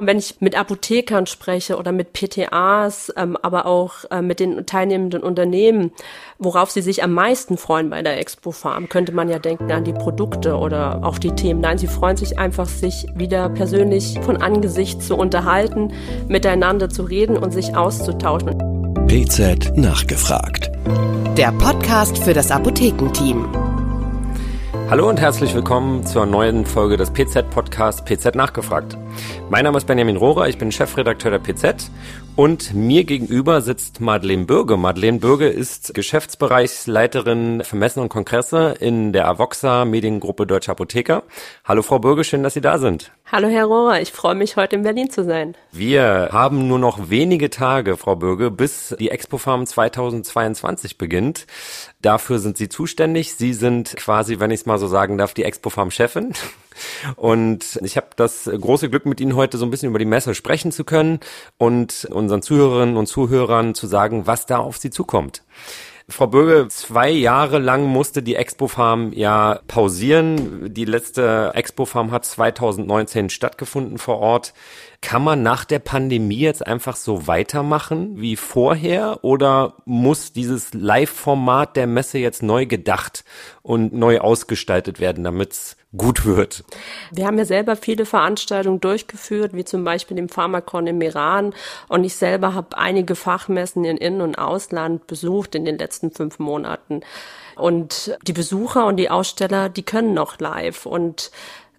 Wenn ich mit Apothekern spreche oder mit PTAs, ähm, aber auch äh, mit den teilnehmenden Unternehmen, worauf sie sich am meisten freuen bei der Expo Farm, könnte man ja denken an die Produkte oder auch die Themen. Nein, sie freuen sich einfach, sich wieder persönlich von Angesicht zu unterhalten, miteinander zu reden und sich auszutauschen. PZ nachgefragt. Der Podcast für das Apothekenteam. Hallo und herzlich willkommen zur neuen Folge des PZ-Podcasts PZ Nachgefragt. Mein Name ist Benjamin Rohrer, ich bin Chefredakteur der PZ und mir gegenüber sitzt Madeleine Bürge. Madeleine Bürge ist Geschäftsbereichsleiterin für Messen und Kongresse in der Avoxa Mediengruppe Deutsche Apotheker. Hallo Frau Bürge, schön, dass Sie da sind. Hallo Herr Rohrer, ich freue mich heute in Berlin zu sein. Wir haben nur noch wenige Tage, Frau Bürge, bis die Expo Farm 2022 beginnt. Dafür sind Sie zuständig. Sie sind quasi, wenn ich es mal so sagen darf, die Expo Farm Chefin. Und ich habe das große Glück, mit Ihnen heute so ein bisschen über die Messe sprechen zu können und unseren Zuhörerinnen und Zuhörern zu sagen, was da auf Sie zukommt. Frau Bürge, zwei Jahre lang musste die Expo Farm ja pausieren. Die letzte Expo Farm hat 2019 stattgefunden vor Ort. Kann man nach der Pandemie jetzt einfach so weitermachen wie vorher oder muss dieses Live-Format der Messe jetzt neu gedacht und neu ausgestaltet werden, damit es gut wird. Wir haben ja selber viele Veranstaltungen durchgeführt, wie zum Beispiel den Pharmakon im Iran. Und ich selber habe einige Fachmessen in In- und Ausland besucht in den letzten fünf Monaten. Und die Besucher und die Aussteller, die können noch live. Und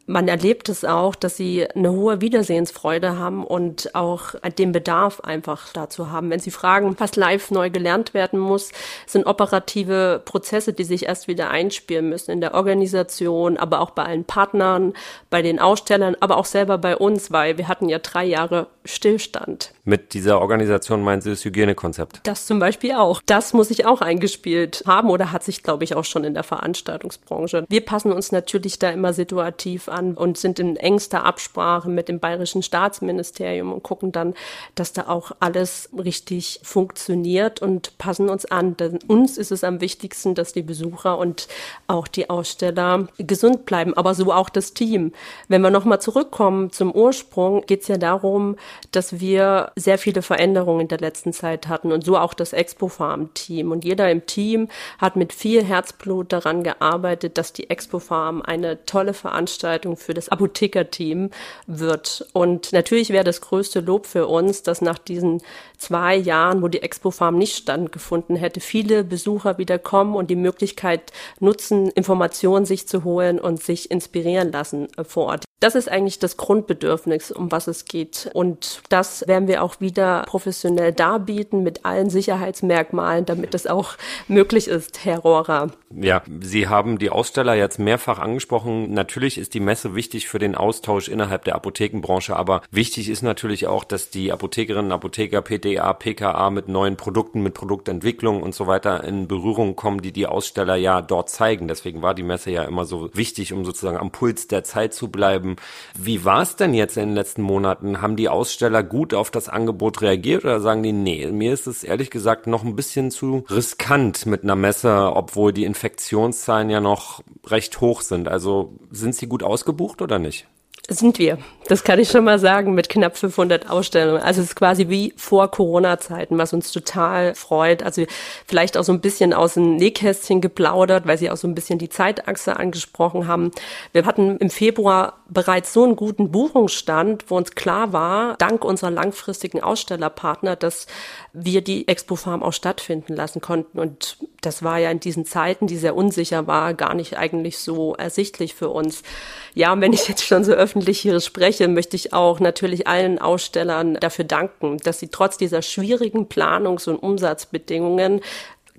man erlebt es auch, dass sie eine hohe Wiedersehensfreude haben und auch den Bedarf einfach dazu haben. Wenn sie fragen, was live neu gelernt werden muss, sind operative Prozesse, die sich erst wieder einspielen müssen in der Organisation, aber auch bei allen Partnern, bei den Ausstellern, aber auch selber bei uns, weil wir hatten ja drei Jahre Stillstand. Mit dieser Organisation meinen Sie das Hygienekonzept? Das zum Beispiel auch. Das muss ich auch eingespielt haben oder hat sich, glaube ich, auch schon in der Veranstaltungsbranche. Wir passen uns natürlich da immer situativ an und sind in engster Absprache mit dem Bayerischen Staatsministerium und gucken dann, dass da auch alles richtig funktioniert und passen uns an. Denn uns ist es am wichtigsten, dass die Besucher und auch die Aussteller gesund bleiben, aber so auch das Team. Wenn wir nochmal zurückkommen zum Ursprung, geht es ja darum, dass wir sehr viele Veränderungen in der letzten Zeit hatten und so auch das Expo Farm Team. Und jeder im Team hat mit viel Herzblut daran gearbeitet, dass die Expo Farm eine tolle Veranstaltung für das Apothekerteam wird. Und natürlich wäre das größte Lob für uns, dass nach diesen zwei Jahren, wo die Expo Farm nicht stattgefunden hätte, viele Besucher wieder kommen und die Möglichkeit nutzen, Informationen sich zu holen und sich inspirieren lassen vor Ort. Das ist eigentlich das Grundbedürfnis, um was es geht. Und das werden wir auch wieder professionell darbieten mit allen Sicherheitsmerkmalen, damit es auch möglich ist, Herr Rohrer. Ja, Sie haben die Aussteller jetzt mehrfach angesprochen. Natürlich ist die Messe wichtig für den Austausch innerhalb der Apothekenbranche, aber wichtig ist natürlich auch, dass die Apothekerinnen, Apotheker, PDA, PKA mit neuen Produkten, mit Produktentwicklung und so weiter in Berührung kommen, die die Aussteller ja dort zeigen. Deswegen war die Messe ja immer so wichtig, um sozusagen am Puls der Zeit zu bleiben. Wie war es denn jetzt in den letzten Monaten? Haben die Aussteller gut auf das Angebot reagiert oder sagen die, nee, mir ist es ehrlich gesagt noch ein bisschen zu riskant mit einer Messe, obwohl die Infektionszahlen ja noch recht hoch sind. Also sind sie gut ausgebucht oder nicht? Sind wir. Das kann ich schon mal sagen mit knapp 500 Ausstellungen. Also es ist quasi wie vor Corona-Zeiten, was uns total freut. Also vielleicht auch so ein bisschen aus dem Nähkästchen geplaudert, weil Sie auch so ein bisschen die Zeitachse angesprochen haben. Wir hatten im Februar bereits so einen guten Buchungsstand, wo uns klar war, dank unserer langfristigen Ausstellerpartner, dass wir die Expo Farm auch stattfinden lassen konnten. Und das war ja in diesen Zeiten, die sehr unsicher war, gar nicht eigentlich so ersichtlich für uns. Ja, und wenn ich jetzt schon so öffentlich hier spreche, möchte ich auch natürlich allen Ausstellern dafür danken, dass sie trotz dieser schwierigen Planungs- und Umsatzbedingungen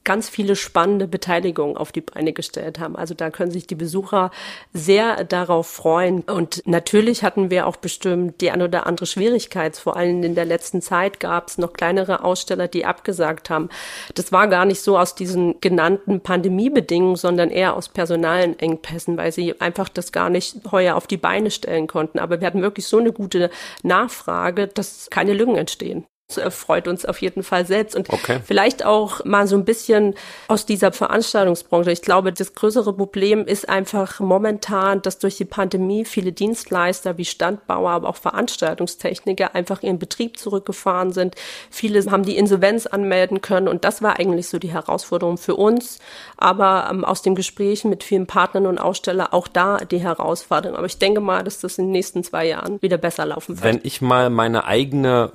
ganz viele spannende Beteiligungen auf die Beine gestellt haben. Also da können sich die Besucher sehr darauf freuen. Und natürlich hatten wir auch bestimmt die ein oder andere Schwierigkeit. Vor allem in der letzten Zeit gab es noch kleinere Aussteller, die abgesagt haben. Das war gar nicht so aus diesen genannten Pandemiebedingungen, sondern eher aus personalen Engpässen, weil sie einfach das gar nicht heuer auf die Beine stellen konnten. Aber wir hatten wirklich so eine gute Nachfrage, dass keine Lücken entstehen. Das freut uns auf jeden Fall selbst. Und okay. vielleicht auch mal so ein bisschen aus dieser Veranstaltungsbranche. Ich glaube, das größere Problem ist einfach momentan, dass durch die Pandemie viele Dienstleister wie Standbauer, aber auch Veranstaltungstechniker einfach ihren Betrieb zurückgefahren sind. Viele haben die Insolvenz anmelden können. Und das war eigentlich so die Herausforderung für uns. Aber ähm, aus den Gesprächen mit vielen Partnern und Ausstellern auch da die Herausforderung. Aber ich denke mal, dass das in den nächsten zwei Jahren wieder besser laufen wird. Wenn ich mal meine eigene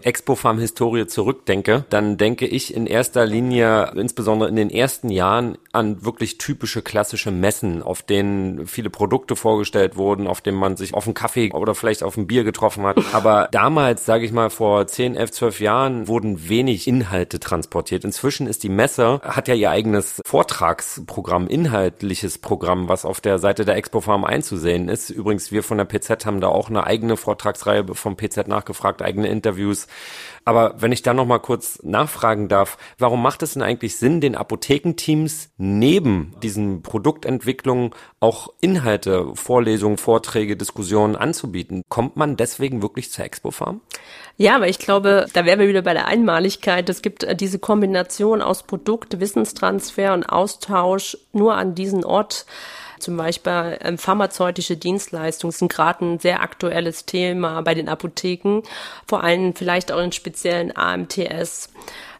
Expo-Farm-Historie zurückdenke, dann denke ich in erster Linie, insbesondere in den ersten Jahren, an wirklich typische klassische Messen, auf denen viele Produkte vorgestellt wurden, auf denen man sich auf einen Kaffee oder vielleicht auf ein Bier getroffen hat. Aber damals, sage ich mal, vor 10, 11, 12 Jahren wurden wenig Inhalte transportiert. Inzwischen ist die Messe, hat ja ihr eigenes Vortragsprogramm, inhaltliches Programm, was auf der Seite der Expo Farm einzusehen ist. Übrigens, wir von der PZ haben da auch eine eigene Vortragsreihe vom PZ nachgefragt, eigene Interviews. Aber wenn ich da noch mal kurz nachfragen darf, warum macht es denn eigentlich Sinn, den Apothekenteams neben diesen Produktentwicklungen auch Inhalte, Vorlesungen, Vorträge, Diskussionen anzubieten? Kommt man deswegen wirklich zur Expo Farm? Ja, aber ich glaube, da wären wir wieder bei der Einmaligkeit. Es gibt äh, diese Kombination aus Produkt, Wissenstransfer und Austausch nur an diesen Ort zum Beispiel ähm, pharmazeutische Dienstleistungen sind gerade ein sehr aktuelles Thema bei den Apotheken, vor allem vielleicht auch in speziellen AMTS.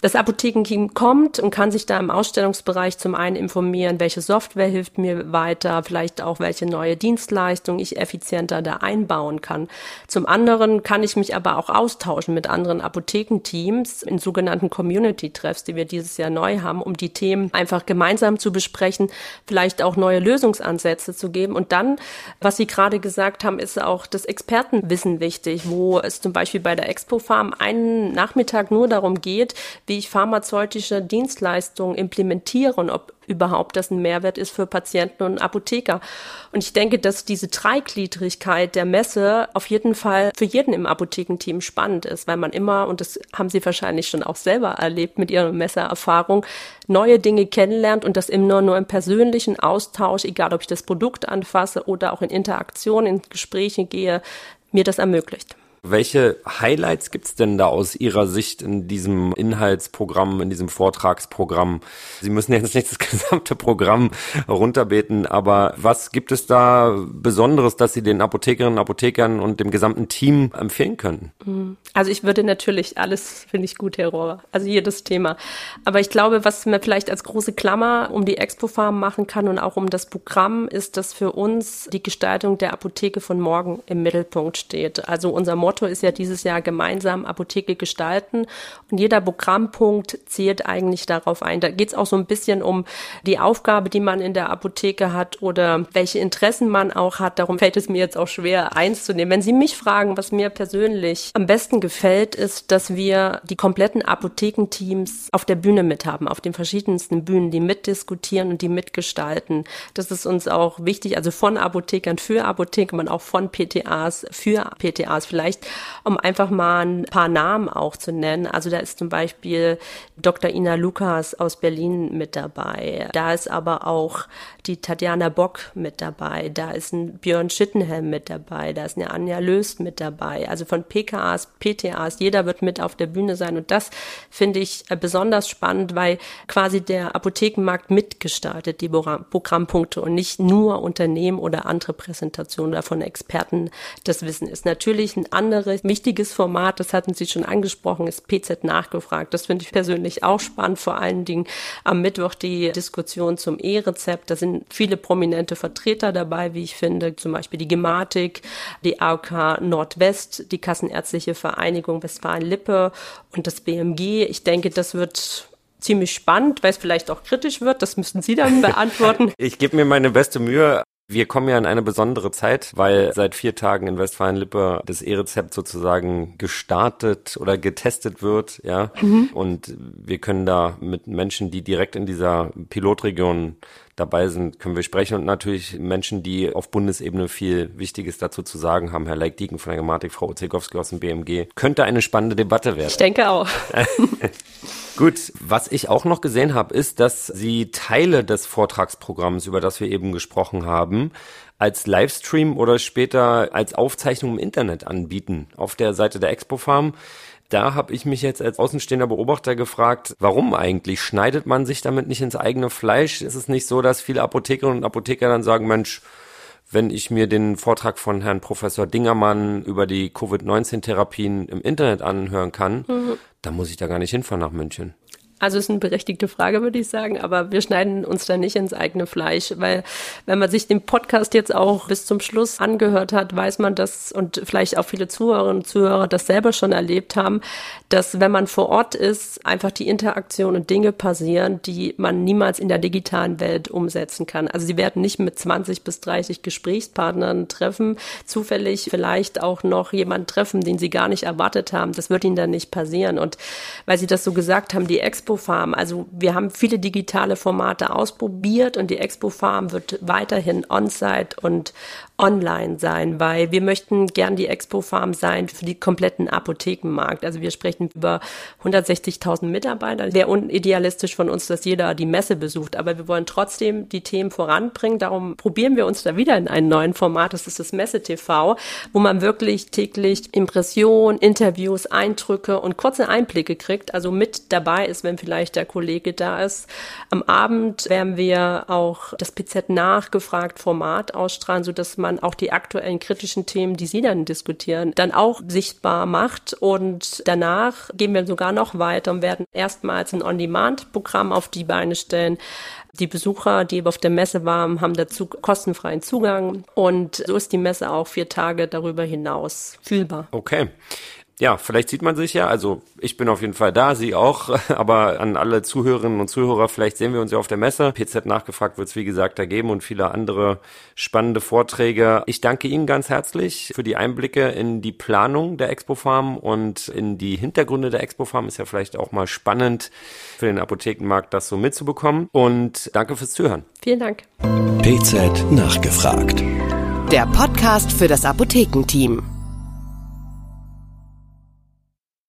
Das Apothekenteam kommt und kann sich da im Ausstellungsbereich zum einen informieren, welche Software hilft mir weiter, vielleicht auch welche neue Dienstleistung ich effizienter da einbauen kann. Zum anderen kann ich mich aber auch austauschen mit anderen Apothekenteams in sogenannten Community-Treffs, die wir dieses Jahr neu haben, um die Themen einfach gemeinsam zu besprechen, vielleicht auch neue Lösungsansätze zu geben. Und dann, was Sie gerade gesagt haben, ist auch das Expertenwissen wichtig, wo es zum Beispiel bei der Expo Farm einen Nachmittag nur darum geht, wie ich pharmazeutische Dienstleistungen implementiere und ob überhaupt das ein Mehrwert ist für Patienten und Apotheker. Und ich denke, dass diese Dreigliedrigkeit der Messe auf jeden Fall für jeden im Apothekenteam spannend ist, weil man immer, und das haben Sie wahrscheinlich schon auch selber erlebt mit Ihrer Messeerfahrung, neue Dinge kennenlernt und das immer nur im persönlichen Austausch, egal ob ich das Produkt anfasse oder auch in Interaktion, in Gespräche gehe, mir das ermöglicht. Welche Highlights gibt's denn da aus Ihrer Sicht in diesem Inhaltsprogramm, in diesem Vortragsprogramm? Sie müssen jetzt nicht das gesamte Programm runterbeten, aber was gibt es da Besonderes, dass Sie den Apothekerinnen, Apothekern und dem gesamten Team empfehlen können? Mhm. Also ich würde natürlich alles, finde ich gut, Herr Rohrer, also jedes Thema. Aber ich glaube, was man vielleicht als große Klammer um die Expo-Farm machen kann und auch um das Programm, ist, dass für uns die Gestaltung der Apotheke von morgen im Mittelpunkt steht. Also unser Motto Motto ist ja dieses Jahr gemeinsam Apotheke gestalten. Und jeder Programmpunkt zählt eigentlich darauf ein. Da geht es auch so ein bisschen um die Aufgabe, die man in der Apotheke hat oder welche Interessen man auch hat. Darum fällt es mir jetzt auch schwer, eins zu nehmen. Wenn Sie mich fragen, was mir persönlich am besten gefällt, ist, dass wir die kompletten Apothekenteams auf der Bühne mit haben, auf den verschiedensten Bühnen, die mitdiskutieren und die mitgestalten. Das ist uns auch wichtig, also von Apothekern für Apotheker, man auch von PTAs für PTAs. Vielleicht um einfach mal ein paar Namen auch zu nennen. Also da ist zum Beispiel Dr. Ina Lukas aus Berlin mit dabei. Da ist aber auch die Tatjana Bock mit dabei. Da ist ein Björn Schittenhelm mit dabei. Da ist eine Anja Löst mit dabei. Also von PKAs, PTAs, jeder wird mit auf der Bühne sein. Und das finde ich äh, besonders spannend, weil quasi der Apothekenmarkt mitgestaltet, die Programmpunkte und nicht nur Unternehmen oder andere Präsentationen oder von Experten das Wissen ist. Natürlich ein anderes anderes wichtiges Format, das hatten Sie schon angesprochen, ist PZ nachgefragt. Das finde ich persönlich auch spannend, vor allen Dingen am Mittwoch die Diskussion zum E-Rezept. Da sind viele prominente Vertreter dabei, wie ich finde, zum Beispiel die Gematik, die AOK Nordwest, die Kassenärztliche Vereinigung Westfalen-Lippe und das BMG. Ich denke, das wird ziemlich spannend, weil es vielleicht auch kritisch wird. Das müssten Sie dann beantworten. ich gebe mir meine beste Mühe. Wir kommen ja in eine besondere Zeit, weil seit vier Tagen in Westfalen-Lippe das E-Rezept sozusagen gestartet oder getestet wird, ja. Mhm. Und wir können da mit Menschen, die direkt in dieser Pilotregion dabei sind, können wir sprechen und natürlich Menschen, die auf Bundesebene viel Wichtiges dazu zu sagen haben. Herr Leik-Dieken von der Gematik, Frau Ozegowski aus dem BMG. Könnte eine spannende Debatte werden. Ich denke auch. Gut, was ich auch noch gesehen habe, ist, dass Sie Teile des Vortragsprogramms, über das wir eben gesprochen haben, als Livestream oder später als Aufzeichnung im Internet anbieten auf der Seite der Expo Farm. Da habe ich mich jetzt als außenstehender Beobachter gefragt, warum eigentlich? Schneidet man sich damit nicht ins eigene Fleisch? Ist es nicht so, dass viele Apothekerinnen und Apotheker dann sagen, Mensch, wenn ich mir den Vortrag von Herrn Professor Dingermann über die Covid-19-Therapien im Internet anhören kann, mhm. dann muss ich da gar nicht hinfahren nach München. Also ist eine berechtigte Frage, würde ich sagen, aber wir schneiden uns da nicht ins eigene Fleisch, weil wenn man sich den Podcast jetzt auch bis zum Schluss angehört hat, weiß man das und vielleicht auch viele Zuhörerinnen und Zuhörer das selber schon erlebt haben, dass wenn man vor Ort ist, einfach die Interaktion und Dinge passieren, die man niemals in der digitalen Welt umsetzen kann. Also sie werden nicht mit 20 bis 30 Gesprächspartnern treffen, zufällig vielleicht auch noch jemanden treffen, den sie gar nicht erwartet haben. Das wird ihnen dann nicht passieren. Und weil Sie das so gesagt haben, die Ex Expo Farm. Also wir haben viele digitale Formate ausprobiert und die Expo Farm wird weiterhin on-site und online sein, weil wir möchten gern die Expo Farm sein für die kompletten Apothekenmarkt. Also wir sprechen über 160.000 Mitarbeiter. Wäre unidealistisch von uns, dass jeder die Messe besucht, aber wir wollen trotzdem die Themen voranbringen. Darum probieren wir uns da wieder in einem neuen Format. Das ist das Messe TV, wo man wirklich täglich Impressionen, Interviews, Eindrücke und kurze Einblicke kriegt. Also mit dabei ist, wenn vielleicht der Kollege da ist. Am Abend werden wir auch das PZ nachgefragt Format ausstrahlen, so dass man auch die aktuellen kritischen Themen, die Sie dann diskutieren, dann auch sichtbar macht. Und danach gehen wir sogar noch weiter und werden erstmals ein On-Demand-Programm auf die Beine stellen. Die Besucher, die auf der Messe waren, haben dazu kostenfreien Zugang. Und so ist die Messe auch vier Tage darüber hinaus fühlbar. Okay ja, vielleicht sieht man sich ja. Also ich bin auf jeden Fall da, Sie auch. Aber an alle Zuhörerinnen und Zuhörer, vielleicht sehen wir uns ja auf der Messe. PZ nachgefragt wird es, wie gesagt, da geben und viele andere spannende Vorträge. Ich danke Ihnen ganz herzlich für die Einblicke in die Planung der Expo Farm und in die Hintergründe der Expo Farm. Ist ja vielleicht auch mal spannend für den Apothekenmarkt, das so mitzubekommen. Und danke fürs Zuhören. Vielen Dank. PZ nachgefragt. Der Podcast für das Apothekenteam.